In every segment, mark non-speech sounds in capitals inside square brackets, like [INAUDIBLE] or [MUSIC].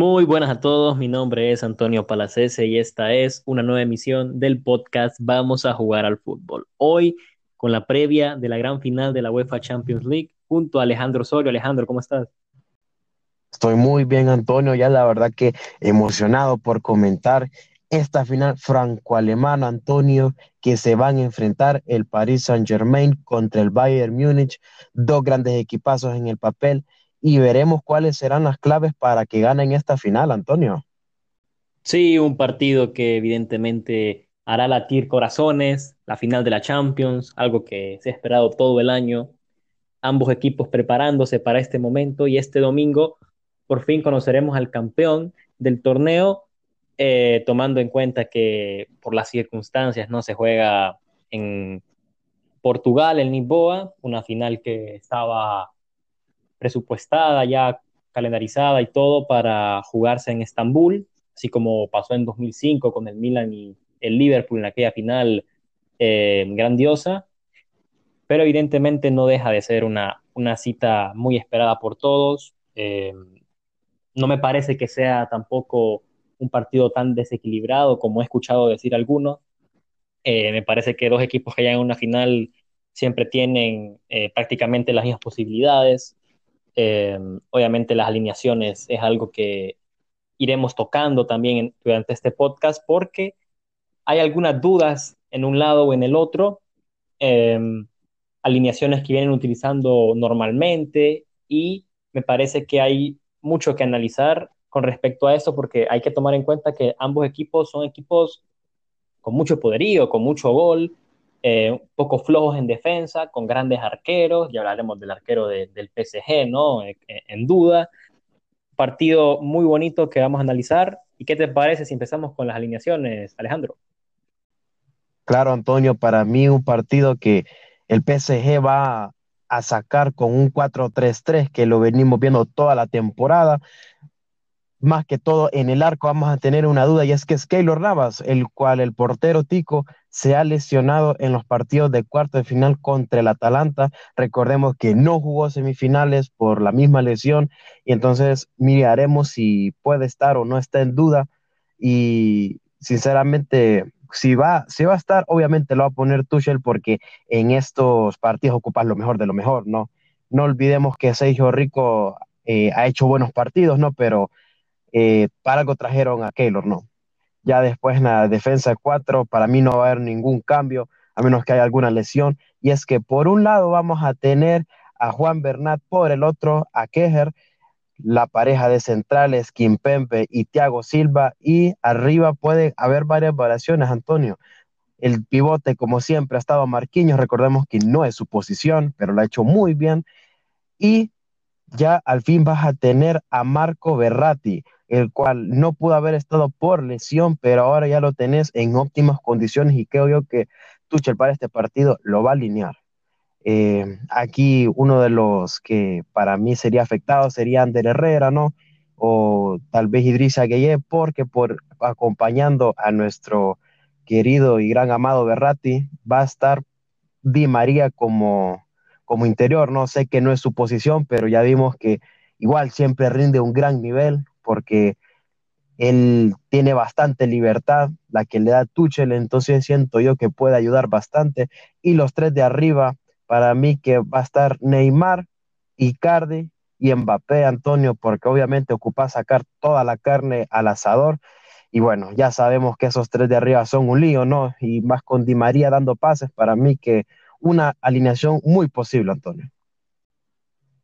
Muy buenas a todos, mi nombre es Antonio Palacese y esta es una nueva emisión del podcast Vamos a jugar al fútbol. Hoy con la previa de la gran final de la UEFA Champions League junto a Alejandro Osorio. Alejandro, ¿cómo estás? Estoy muy bien, Antonio, ya la verdad que emocionado por comentar esta final franco-alemana, Antonio, que se van a enfrentar el Paris Saint-Germain contra el Bayern Múnich, dos grandes equipazos en el papel y veremos cuáles serán las claves para que ganen esta final, Antonio. Sí, un partido que evidentemente hará latir corazones, la final de la Champions, algo que se ha esperado todo el año, ambos equipos preparándose para este momento y este domingo por fin conoceremos al campeón del torneo, eh, tomando en cuenta que por las circunstancias no se juega en Portugal, en Lisboa, una final que estaba presupuestada, ya calendarizada y todo para jugarse en Estambul, así como pasó en 2005 con el Milan y el Liverpool en aquella final eh, grandiosa, pero evidentemente no deja de ser una, una cita muy esperada por todos. Eh, no me parece que sea tampoco un partido tan desequilibrado como he escuchado decir algunos. Eh, me parece que dos equipos que llegan a una final siempre tienen prácticamente las mismas posibilidades. Eh, obviamente las alineaciones es algo que iremos tocando también durante este podcast porque hay algunas dudas en un lado o en el otro, em, alineaciones que vienen utilizando normalmente y me parece que hay mucho que analizar con respecto a eso porque hay que tomar en cuenta que ambos equipos son equipos con mucho poderío, con mucho gol, eh, un poco flojos en defensa, con grandes arqueros, ya hablaremos del arquero del PSG, ¿no? Eh, eh, en, duda. Partido muy bonito que vamos a analizar. ¿Y qué te parece si empezamos con las alineaciones, Alejandro? Claro, Antonio, para mí un partido que el PSG va a sacar con un 4-3-3 que lo venimos viendo toda la temporada más que todo en el arco vamos a tener una duda y es que es Keylor Navas, el cual el portero Tico se ha lesionado en los partidos de cuarto de final contra el Atalanta. Recordemos que no jugó semifinales por la misma lesión y entonces miraremos si puede estar o no está en duda y sinceramente si va, si va a estar, obviamente lo va a poner Tuchel porque en estos partidos ocupas lo mejor de lo mejor, ¿no? No olvidemos que Sergio Rico eh, ha hecho buenos partidos, ¿no? Pero eh, para algo trajeron a Keylor, ¿no? Ya después en la defensa 4, para mí no va a haber ningún cambio, a menos que haya alguna lesión. Y es que por un lado vamos a tener a Juan Bernat, por el otro a Kejer, la pareja de centrales, Kim Pempe y Thiago Silva, y arriba puede haber varias variaciones, Antonio. El pivote, como siempre, ha estado Marquinhos, recordemos que no es su posición, pero lo ha hecho muy bien. Y ya al fin vas a tener a Marco Berratti, el cual no pudo haber estado por lesión, pero ahora ya lo tenés en óptimas condiciones y creo yo que Tuchel para este partido lo va a alinear. Eh, aquí uno de los que para mí sería afectado sería Ander Herrera, ¿no? O tal vez Idrissa Gueye, porque por acompañando a nuestro querido y gran amado Berratti, va a estar Di María como, como interior, no sé que no es su posición, pero ya vimos que igual siempre rinde un gran nivel, porque él tiene bastante libertad, la que le da Tuchel, entonces siento yo que puede ayudar bastante. Y los tres de arriba, para mí que va a estar Neymar, Icardi y Mbappé, Antonio, porque obviamente ocupa sacar toda la carne al asador. Y bueno, ya sabemos que esos tres de arriba son un lío, ¿no? Y más con Di María dando pases, para mí que una alineación muy posible, Antonio.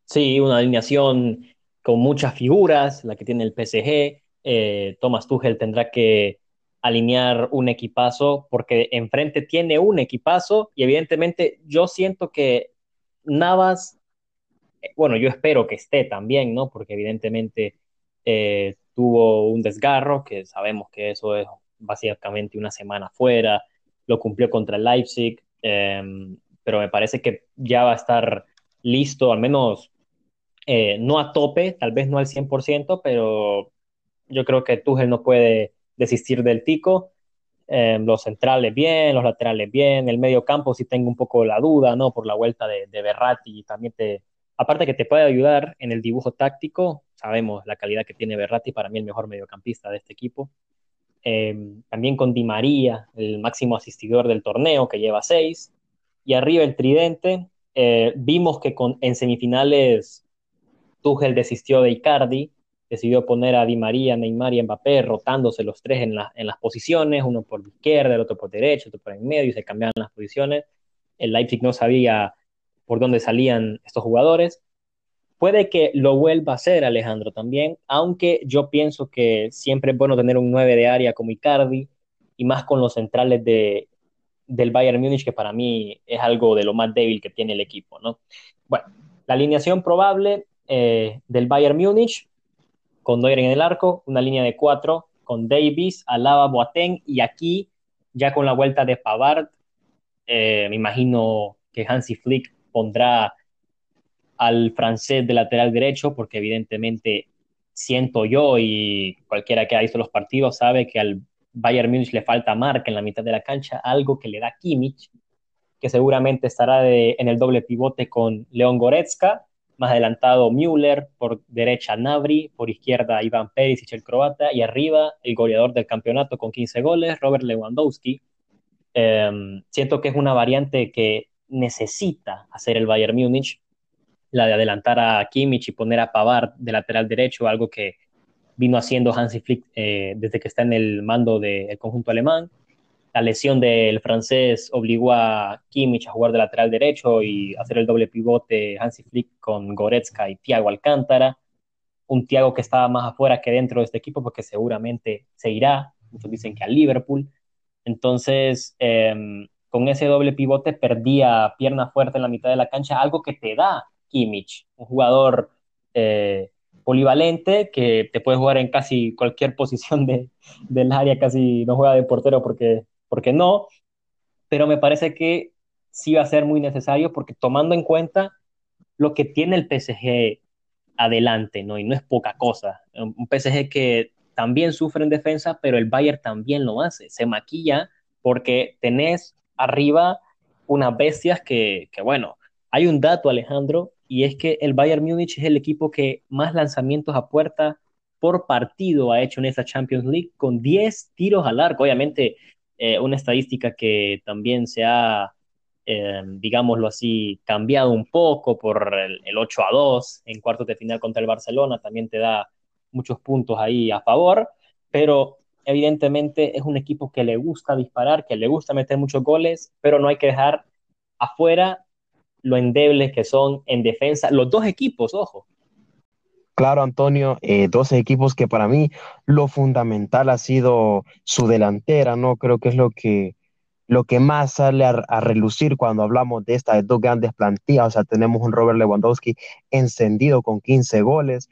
Sí, una alineación con muchas figuras, la que tiene el PSG. Eh, Thomas Tuchel tendrá que alinear un equipazo porque enfrente tiene un equipazo y evidentemente yo siento que Navas, eh, bueno, yo espero que esté también, ¿no? Porque evidentemente eh, tuvo un desgarro, que sabemos que eso es básicamente una semana fuera, lo cumplió contra el Leipzig, em, pero me parece que ya va a estar listo, al menos eh, no a tope, tal vez no al 100%, pero yo creo que Tuchel no puede desistir del tico. Eh, los centrales bien, los laterales bien, el medio campo sí tengo un poco la duda, ¿no? Por la vuelta de, de Berratti también te, aparte que te puede ayudar en el dibujo táctico, sabemos la calidad que tiene Berratti, para mí el mejor mediocampista de este equipo. Em, también con Di María, el máximo asistidor del torneo, que lleva seis. Y arriba el tridente. Eh, vimos que con, en semifinales Tuchel desistió de Icardi, decidió poner a Di María, Neymar y Mbappé rotándose los tres en, en las posiciones, uno por izquierda, el otro por derecha, otro por en medio, y se cambiaban las posiciones. El Leipzig no sabía por dónde salían estos jugadores. Puede que lo vuelva a hacer Alejandro también, aunque yo pienso que siempre es bueno tener un 9 de área como Icardi y más con los centrales de, del Bayern Múnich, que para mí es algo de lo más débil que tiene el equipo, ¿no? Bueno, la alineación probable eh, del Bayern Múnich, con Neuer en el arco, una línea de cuatro, con Davis, Alaba, Boateng, y aquí, ya con la vuelta de Pavard, eh, me imagino que Hansi Flick pondrá al francés de lateral derecho, porque evidentemente siento yo y cualquiera que ha visto los partidos sabe que al Bayern Múnich le falta marca en la mitad de la cancha, algo que le da Kimmich, que seguramente estará en el doble pivote con León Goretzka, más adelantado Müller, por derecha Navri, por izquierda Iván Perisic, el croata, y arriba el goleador del campeonato con 15 goles, Robert Lewandowski. Em, siento que es una variante que necesita hacer el Bayern Múnich, la de adelantar a Kimmich y poner a Pavard de lateral derecho, algo que vino haciendo Hansi Flick eh, desde que está en el mando del conjunto alemán. La lesión del francés obligó a Kimmich a jugar de lateral derecho y hacer el doble pivote Hansi Flick con Goretzka y Thiago Alcántara. Un Thiago que estaba más afuera que dentro de este equipo porque seguramente se irá. Muchos dicen que a Liverpool. Entonces, em, con ese doble pivote perdía pierna fuerte en la mitad de la cancha, algo que te da Kimmich, un jugador eh, polivalente que te puede jugar en casi cualquier posición de, del área, casi no juega de portero porque, porque no, pero me parece que sí va a ser muy necesario porque tomando en cuenta lo que tiene el PSG adelante, ¿no? Y no es poca cosa. Un PSG que también sufre en defensa, pero el Bayern también lo hace. Se maquilla porque tenés arriba unas bestias que, que bueno, hay un dato, Alejandro, y es que el Bayern Múnich es el equipo que más lanzamientos a puerta por partido ha hecho en esa Champions League, con 10 tiros al arco. Obviamente, eh, una estadística que también se ha, eh, digámoslo así, cambiado un poco por el, el, 8 a 2 en cuartos de final contra el Barcelona, también te da muchos puntos ahí a favor, pero evidentemente es un equipo que le gusta disparar, que le gusta meter muchos goles, pero no hay que dejar afuera lo endebles que son en defensa, los dos equipos, ojo. Claro, Antonio, eh, dos equipos que para mí lo fundamental ha sido su delantera, ¿no? Creo que es lo que, lo que más sale a, relucir cuando hablamos de estas dos grandes plantillas. O sea, tenemos un Robert Lewandowski encendido con 15 goles,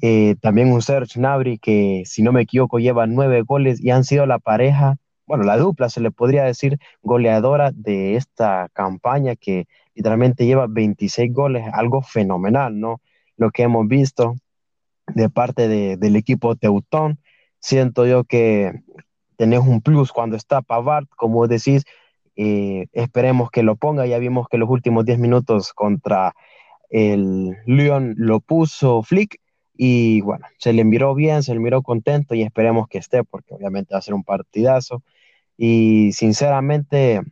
eh, también un Serge Gnabry que, si no me equivoco, lleva nueve goles y han sido la pareja, bueno, la dupla, se le podría decir, goleadora de esta campaña que literalmente lleva 26 goles, algo fenomenal, ¿no? Lo que hemos visto de parte del equipo Teutón, siento yo que tenés un plus cuando está Pavard, como decís, eh, esperemos que lo ponga, ya vimos que los últimos 10 minutos contra el Lyon lo puso Flick y bueno, se le miró bien, se le miró contento y esperemos que esté porque obviamente va a ser un partidazo y sinceramente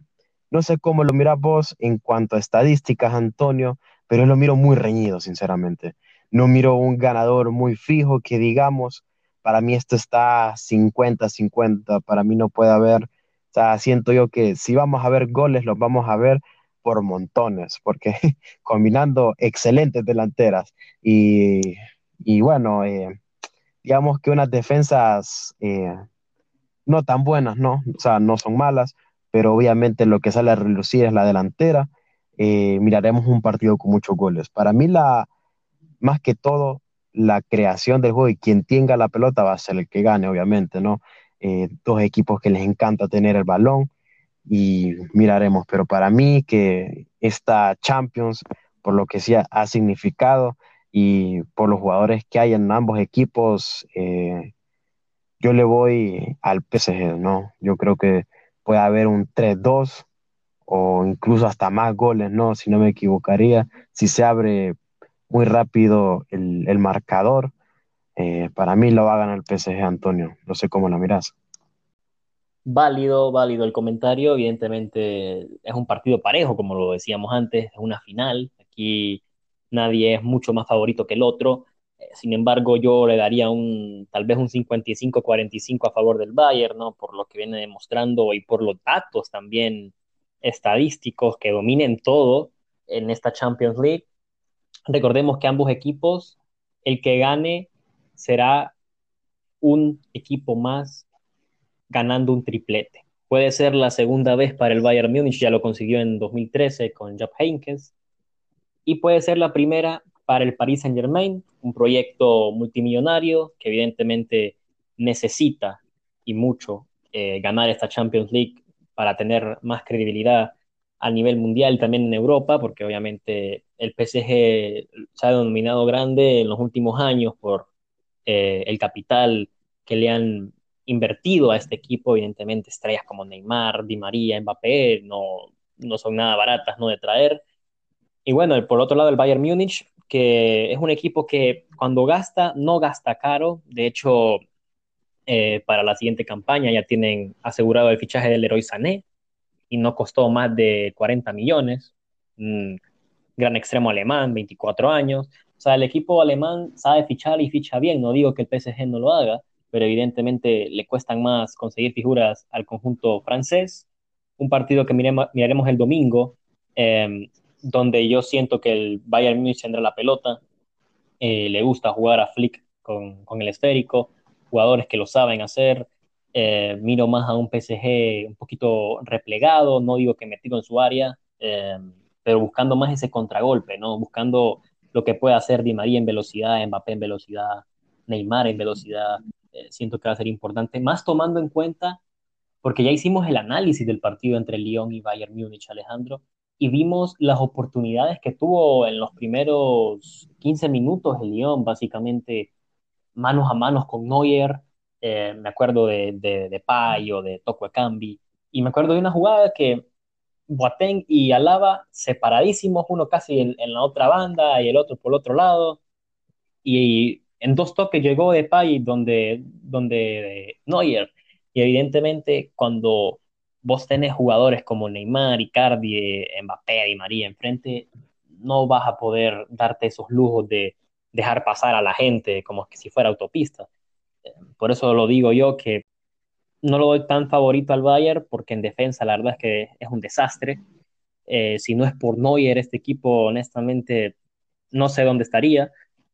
no sé cómo lo miras vos en cuanto a estadísticas, Antonio, pero lo miro muy reñido, sinceramente. No miro un ganador muy fijo que digamos, para mí esto está 50-50, para mí no puede haber, o sea, siento yo que si vamos a ver goles, los vamos a ver por montones, porque [LAUGHS] combinando excelentes delanteras y, bueno, eh, digamos que unas defensas eh, no tan buenas, ¿no? O sea, no son malas, pero obviamente lo que sale a relucir es la delantera. Eh, miraremos un partido con muchos goles. Para mí, la, más que todo, la creación del juego y quien tenga la pelota va a ser el que gane, obviamente, ¿no? Eh, dos equipos que les encanta tener el balón y miraremos, pero para mí que esta Champions, por lo que sí ha, significado y por los jugadores que hay en ambos equipos, eh, yo le voy al PSG, ¿no? Yo creo que puede haber un 3-2 o incluso hasta más goles, ¿no? Si no me equivocaría, si se abre muy rápido el, marcador. Eh, para mí lo va a ganar el PSG, Antonio. No sé cómo lo miras. Válido, válido el comentario. Evidentemente es un partido parejo, como lo decíamos antes, es una final. Aquí nadie es mucho más favorito que el otro. Sin embargo, yo le daría un tal vez un 55-45 a favor del Bayern, ¿no? Por lo que viene demostrando y por los datos también estadísticos que dominen todo en esta Champions League. Recordemos que ambos equipos, el que gane será un equipo más ganando un triplete. Puede ser la segunda vez para el Bayern Múnich, ya lo consiguió en 2013 con Jupp Heynckes, y puede ser la primera para el Paris Saint-Germain, un proyecto multimillonario que evidentemente necesita y mucho eh, ganar esta Champions League para tener más credibilidad a nivel mundial, también en Europa, porque obviamente el PSG se ha denominado grande en los últimos años por eh, el capital que le han invertido a este equipo, evidentemente estrellas como Neymar, Di María, Mbappé, no, no son nada baratas ¿no? de traer. Y bueno, por otro lado el Bayern Múnich, que es un equipo que cuando gasta, no gasta caro, de hecho, eh, para la siguiente campaña ya tienen asegurado el fichaje del Leroy Sané y no costó más de 40 millones. gran extremo alemán, 24 años. O sea, el equipo alemán sabe fichar y ficha bien. No digo que el PSG no lo haga, pero evidentemente le cuestan más conseguir figuras al conjunto francés. Un partido que miraremos el domingo, em, donde yo siento que el Bayern Munich tendrá la pelota. Eh, le gusta jugar a Flick con, con el esférico, jugadores que lo saben hacer. Eh, miro más a un PSG un poquito replegado, no digo que metido en su área, eh, pero buscando más ese contragolpe, ¿no? Buscando lo que puede hacer Di María en velocidad, Mbappé en velocidad, Neymar en velocidad. Eh, siento que va a ser importante, más tomando en cuenta, porque ya hicimos el análisis del partido entre Lyon y Bayern Múnich, Alejandro, y vimos las oportunidades que tuvo en los primeros 15 minutos el Lyon, básicamente manos a manos con Neuer, eh, me acuerdo de, de, de Payo, de Toko Ekambi, y me acuerdo de una jugada que Boateng y Alaba separadísimos, uno casi en, la otra banda y el otro por el otro lado, y en dos toques llegó de Pay donde, donde Neuer, y evidentemente cuando vos tenés jugadores como Neymar, Icardi, Mbappé y María enfrente, no vas a poder darte esos lujos de dejar pasar a la gente como que si fuera autopista. Por eso lo digo yo que no lo doy tan favorito al Bayern porque en defensa la verdad es que es un desastre. Eh, si no es por Neuer, este equipo honestamente no sé dónde estaría.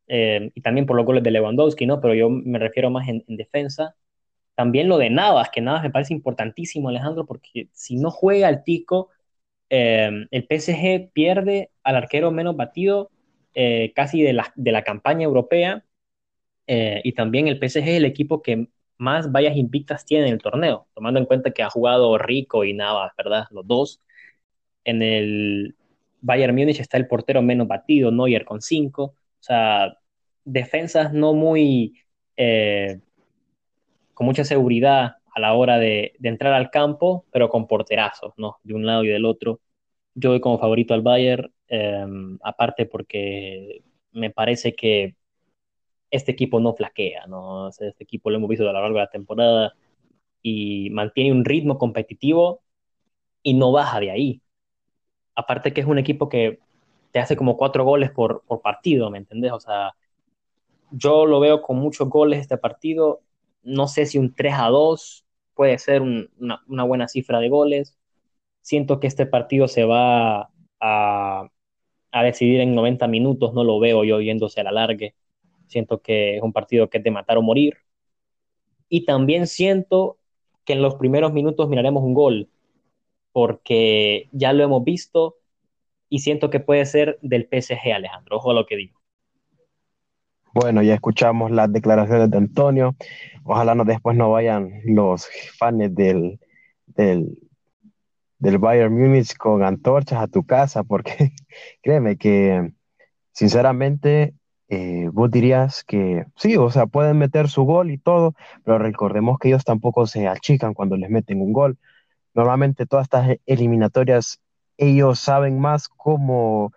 Eh, y también por los goles de Lewandowski, ¿no? Pero yo me refiero más en, defensa. También lo de Navas, que Navas me parece importantísimo, Alejandro, porque si no juega el Tico, eh, el PSG pierde al arquero menos batido casi de la, de la campaña europea eh, y también el PSG es el equipo que más vallas invictas tiene en el torneo, tomando en cuenta que ha jugado Rico y Navas, ¿verdad? Los dos. En el Bayern Múnich está el portero menos batido, Neuer con cinco. O sea, defensas no muy. Eh, con mucha seguridad a la hora de, entrar al campo, pero con porterazos, ¿no? De un lado y del otro. Yo voy como favorito al Bayern, eh, aparte porque me parece que este equipo no flaquea, ¿no? este equipo lo hemos visto a lo largo de la temporada y mantiene un ritmo competitivo y no baja de ahí. Aparte que es un equipo que te hace como cuatro goles por, partido, ¿me entendés? O sea, yo lo veo con muchos goles este partido. No sé si un 3 a 2 puede ser una, buena cifra de goles. Siento que este partido se va a, a decidir en 90 minutos, no lo veo yo yéndose a la largue. Siento que es un partido que es de matar o morir. Y también siento que en los primeros minutos miraremos un gol, porque ya lo hemos visto y siento que puede ser del PSG, Alejandro. Ojo a lo que digo. Bueno, ya escuchamos las declaraciones de Antonio. Ojalá no, después no vayan los fans del, del, del Bayern Múnich con antorchas a tu casa, porque [LAUGHS] créeme que sinceramente eh, vos dirías que sí, o sea, pueden meter su gol y todo, pero recordemos que ellos tampoco se achican cuando les meten un gol. Normalmente todas estas eliminatorias, ellos saben más cómo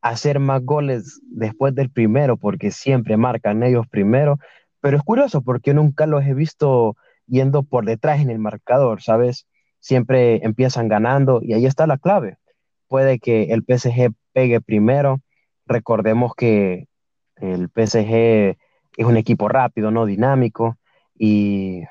hacer más goles después del primero, porque siempre marcan ellos primero, pero es curioso porque nunca los he visto yendo por detrás en el marcador, ¿sabes? Siempre empiezan ganando y ahí está la clave. Puede que el PSG pegue primero. Recordemos que el PSG es un equipo rápido, no dinámico, y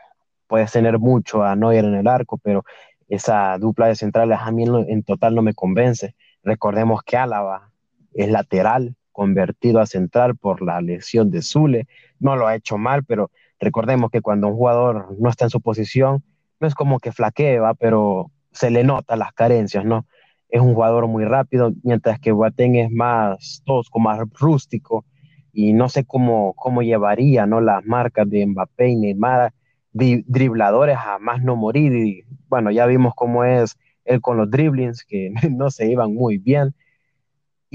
puedes tener mucho a Neuer en el arco, pero esa dupla de centrales a mí en, total no me convence. Recordemos que Álava es lateral, convertido a central por la lesión de Zule. No lo ha hecho mal, pero recordemos que cuando un jugador no está en su posición, no es como que flaquea, pero se le nota las carencias, ¿no? Es un jugador muy rápido, mientras que Boateng es más tosco, más rústico, y no sé cómo, cómo llevaría, ¿no? Las marcas de Mbappé y Neymar dribladores a más no morir. Y bueno, ya vimos cómo es él con los driblings, que [LAUGHS] no se iban muy bien.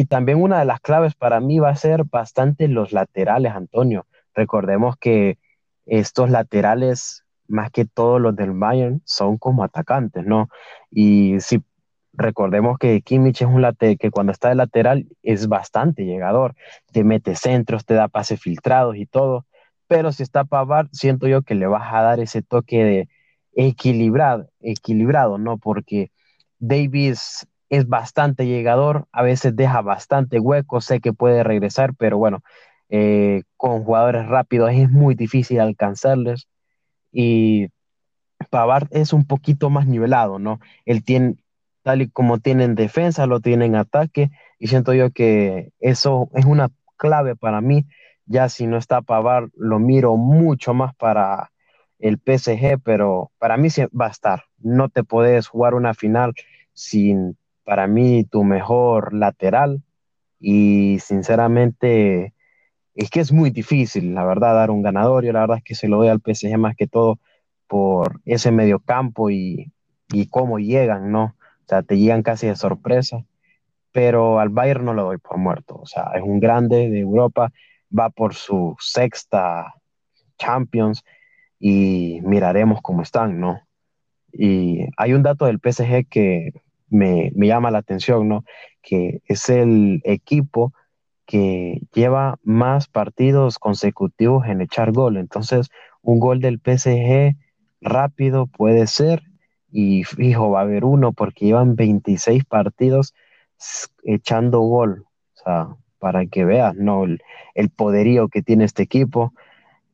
Y también una de las claves para mí va a ser bastante los laterales, Antonio. Recordemos que estos laterales, más que todos los del Bayern, son como atacantes, ¿no? Y si recordemos que Kimmich es un lateral que cuando está de lateral es bastante llegador, te mete centros, te da pases filtrados y todo pero si está Pavard, siento yo que le vas a dar ese toque de equilibrado, equilibrado, ¿no? Porque Davis es bastante llegador, a veces deja bastante hueco, sé que puede regresar, pero bueno, eh, con jugadores rápidos es muy difícil alcanzarles y Pavard es un poquito más nivelado, ¿no? Él tiene, tal y como tiene en defensa, lo tiene en ataque y siento yo que eso es una clave para mí ya si no está Pavar, lo miro mucho más para el PSG, pero para mí va a estar. No te puedes jugar una final sin, para mí, tu mejor lateral. Y sinceramente, es que es muy difícil, la verdad, dar un ganador. Yo la verdad es que se lo doy al PSG más que todo por ese medio campo y, y cómo llegan, ¿no? O sea, te llegan casi de sorpresa. Pero al Bayern no lo doy por muerto. O sea, es un grande de Europa va por su sexta Champions y miraremos cómo están, ¿no? Y hay un dato del PSG que me, llama la atención, ¿no? Que es el equipo que lleva más partidos consecutivos en echar gol. Entonces, un gol del PSG rápido puede ser y fijo, va a haber uno porque llevan 26 partidos echando gol. O sea, para que veas ¿no? el, poderío que tiene este equipo.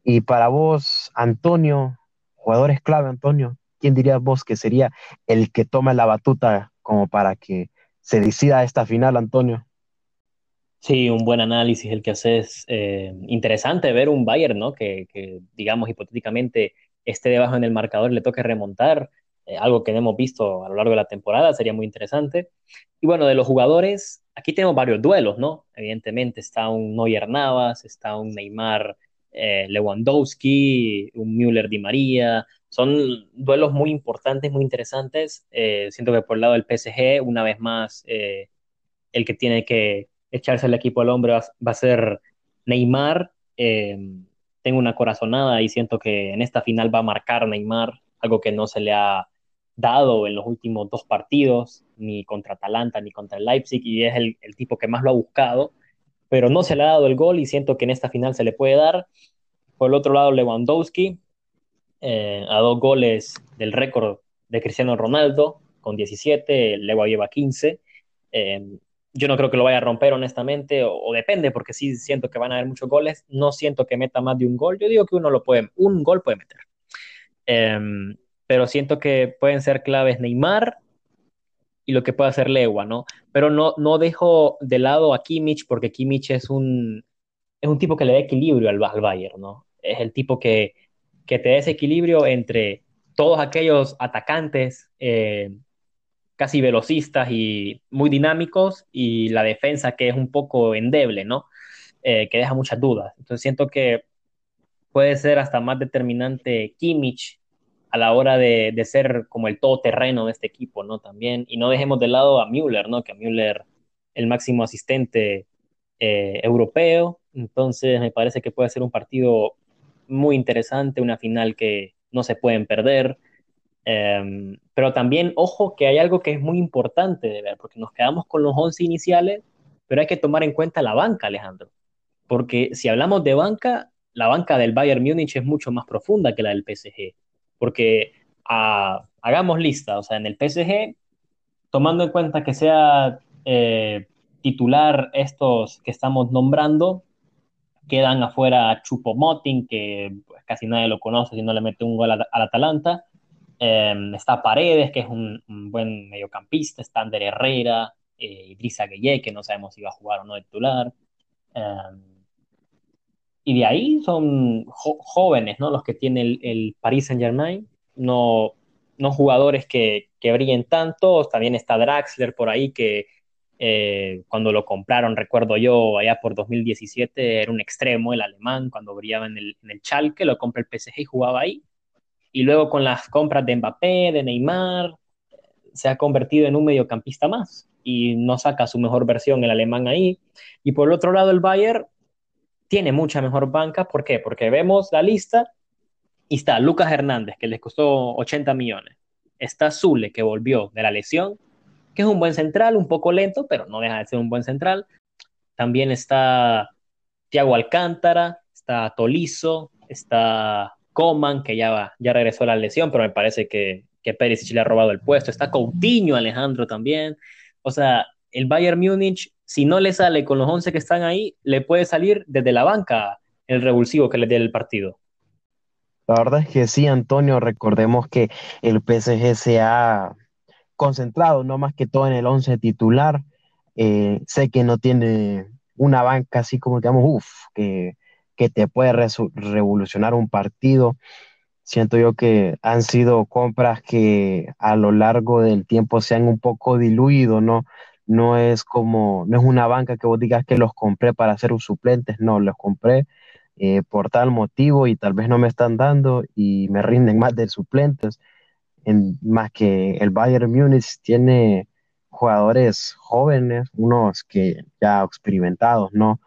Y para vos, Antonio, jugadores clave, Antonio, ¿quién dirías vos que sería el que toma la batuta como para que se decida esta final, Antonio? Sí, un buen análisis el que haces. Eh, interesante ver un Bayern, ¿no? Que, digamos, hipotéticamente esté debajo en el marcador, le toque remontar, eh, algo que no hemos visto a lo largo de la temporada, sería muy interesante. Y bueno, de los jugadores, aquí tenemos varios duelos, ¿no? Evidentemente está un Neuer Navas, está un Neymar eh, Lewandowski, un Müller Di María. Son duelos muy importantes, muy interesantes. Eh, siento que por el lado del PSG, una vez más, eh, el que tiene que echarse el equipo al hombre va, a ser Neymar. tengo una corazonada y siento que en esta final va a marcar Neymar, algo que no se le ha dado en los últimos dos partidos, ni contra Atalanta ni contra el Leipzig, y es el, tipo que más lo ha buscado, pero no se le ha dado el gol y siento que en esta final se le puede dar. Por el otro lado, Lewandowski, eh, a dos goles del récord de Cristiano Ronaldo, con 17, Lewa lleva 15. Eh, yo no creo que lo vaya a romper, honestamente, o, depende, porque sí siento que van a haber muchos goles. No siento que meta más de un gol. Yo digo que uno lo puede, un gol puede meter. Eh, pero siento que pueden ser claves Neymar y lo que puede hacer Lewa, ¿no? Pero no, no dejo de lado a Kimmich porque Kimmich es un, es un tipo que le da equilibrio al, Bayern, ¿no? Es el tipo que, que te ese equilibrio entre todos aquellos atacantes eh, casi velocistas y muy dinámicos y la defensa que es un poco endeble, ¿no? Eh, que deja muchas dudas. Entonces siento que puede ser hasta más determinante Kimmich a la hora de, ser como el todoterreno de este equipo, ¿no? También, y no dejemos de lado a Müller, ¿no? Que Müller, el máximo asistente eh, europeo, entonces me parece que puede ser un partido muy interesante, una final que no se pueden perder, em, pero también, ojo, que hay algo que es muy importante de ver, porque nos quedamos con los 11 iniciales, pero hay que tomar en cuenta la banca, Alejandro, porque si hablamos de banca, la banca del Bayern Múnich es mucho más profunda que la del PSG, porque ah, hagamos lista, o sea, en el PSG, tomando en cuenta que sea eh, titular estos que estamos nombrando, quedan afuera Chupo Moting, que pues, casi nadie lo conoce si no le mete un gol al, Atalanta. Em, está Paredes, que es un, buen mediocampista. Está Ander Herrera, eh, Idrissa Gueye, que no sabemos si va a jugar o no de titular. Em, y de ahí son jóvenes, ¿no? Los que tiene el, el Paris Saint-Germain. No, no jugadores que, que brillen tanto. También está Draxler por ahí, que eh, cuando lo compraron, recuerdo yo, allá por 2017, era un extremo, el alemán, cuando brillaba en el, en el Schalke, lo compró el PSG y jugaba ahí. Y luego con las compras de Mbappé, de Neymar, se ha convertido en un mediocampista más y no saca su mejor versión el alemán ahí. Y por el otro lado, el Bayern tiene mucha mejor banca. ¿Por qué? Porque vemos la lista y está Lucas Hernández, que les costó 80 millones. Está Zule, que volvió de la lesión que es un buen central, un poco lento, pero no deja de ser un buen central. También está Thiago Alcántara, está Tolizo, está Coman, que ya, ya regresó a la lesión, pero me parece que, que Pérez le ha robado el puesto. Está Coutinho, Alejandro también. O sea, el Bayern Múnich, si no le sale con los 11 que están ahí, le puede salir desde la banca el revulsivo que le dé el partido. La verdad es que sí, Antonio, recordemos que el PSG se ha concentrado, no más que todo en el 11 titular. Eh, sé que no tiene una banca así como digamos, uff, que, que, te puede revolucionar un partido. Siento yo que han sido compras que a lo largo del tiempo se han un poco diluido, ¿no? No es como, no es una banca que vos digas que los compré para ser suplentes, no, los compré eh, por tal motivo y tal vez no me están dando y me rinden más de suplentes más que el Bayern Múnich tiene jugadores jóvenes, unos que ya experimentados, ¿no?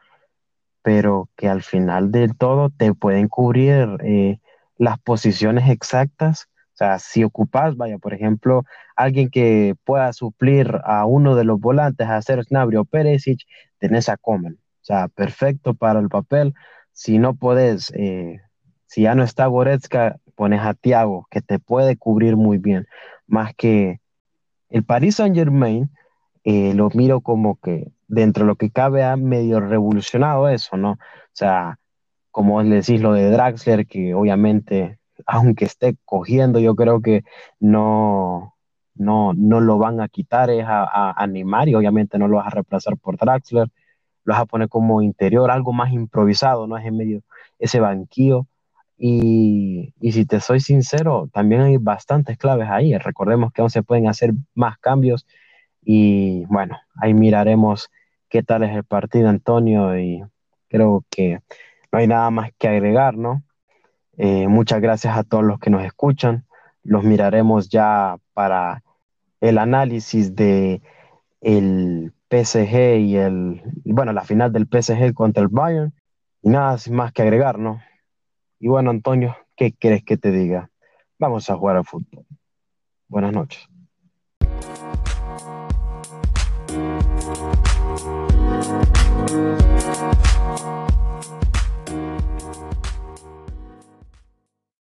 Pero que al final del todo te pueden cubrir eh, las posiciones exactas. O sea, si ocupas, vaya, por ejemplo, alguien que pueda suplir a uno de los volantes, a hacer Snabri o Peresic, tenés a Coman. O sea, perfecto para el papel. Si no puedes, eh, si ya no está Goretzka, pones a Thiago, que te puede cubrir muy bien, más que el Paris Saint Germain, eh, lo miro como que dentro de lo que cabe ha medio revolucionado eso, ¿no? O sea, como le decís lo de Draxler, que obviamente, [LAUGHS] aunque esté cogiendo, yo creo que no, no, no lo van a quitar, es a, animar y obviamente no lo vas a reemplazar por Draxler, lo vas a poner como interior, algo más improvisado, ¿no? Es en medio ese banquillo y, si te soy sincero, también hay bastantes claves ahí. Recordemos que aún se pueden hacer más cambios y bueno, ahí miraremos qué tal es el partido, Antonio, y creo que no hay nada más que agregar, ¿no? Eh, muchas gracias a todos los que nos escuchan. Los miraremos ya para el análisis de el PSG y el, bueno, la final del PSG contra el Bayern. Y nada más que agregar, ¿no? Y bueno, Antonio, ¿qué quieres que te diga? Vamos a jugar al fútbol. Buenas noches.